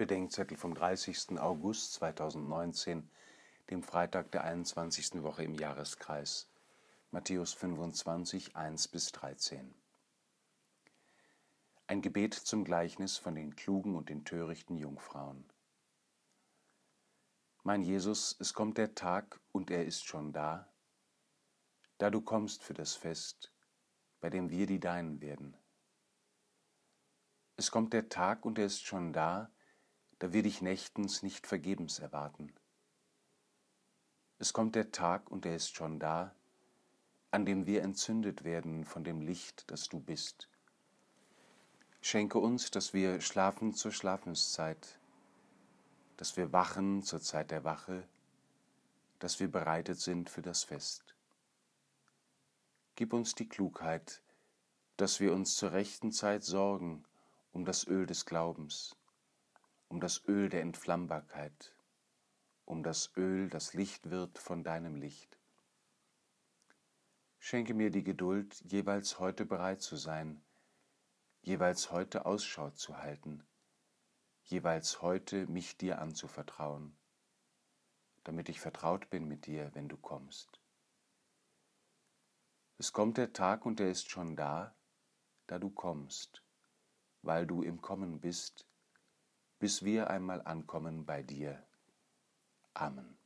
Bedenkzettel vom 30. August 2019, dem Freitag der 21. Woche im Jahreskreis. Matthäus 25, 1 bis 13. Ein Gebet zum Gleichnis von den klugen und den törichten Jungfrauen. Mein Jesus, es kommt der Tag und er ist schon da, da du kommst für das Fest, bei dem wir die Deinen werden. Es kommt der Tag und er ist schon da, da wir dich nächtens nicht vergebens erwarten. Es kommt der Tag und er ist schon da, an dem wir entzündet werden von dem Licht, das du bist. Schenke uns, dass wir schlafen zur Schlafenszeit, dass wir wachen zur Zeit der Wache, dass wir bereitet sind für das Fest. Gib uns die Klugheit, dass wir uns zur rechten Zeit sorgen um das Öl des Glaubens, um das Öl der Entflammbarkeit, um das Öl, das Licht wird von deinem Licht. Schenke mir die Geduld, jeweils heute bereit zu sein, jeweils heute Ausschau zu halten, jeweils heute mich dir anzuvertrauen, damit ich vertraut bin mit dir, wenn du kommst. Es kommt der Tag und er ist schon da, da du kommst, weil du im Kommen bist, bis wir einmal ankommen bei dir. Amen.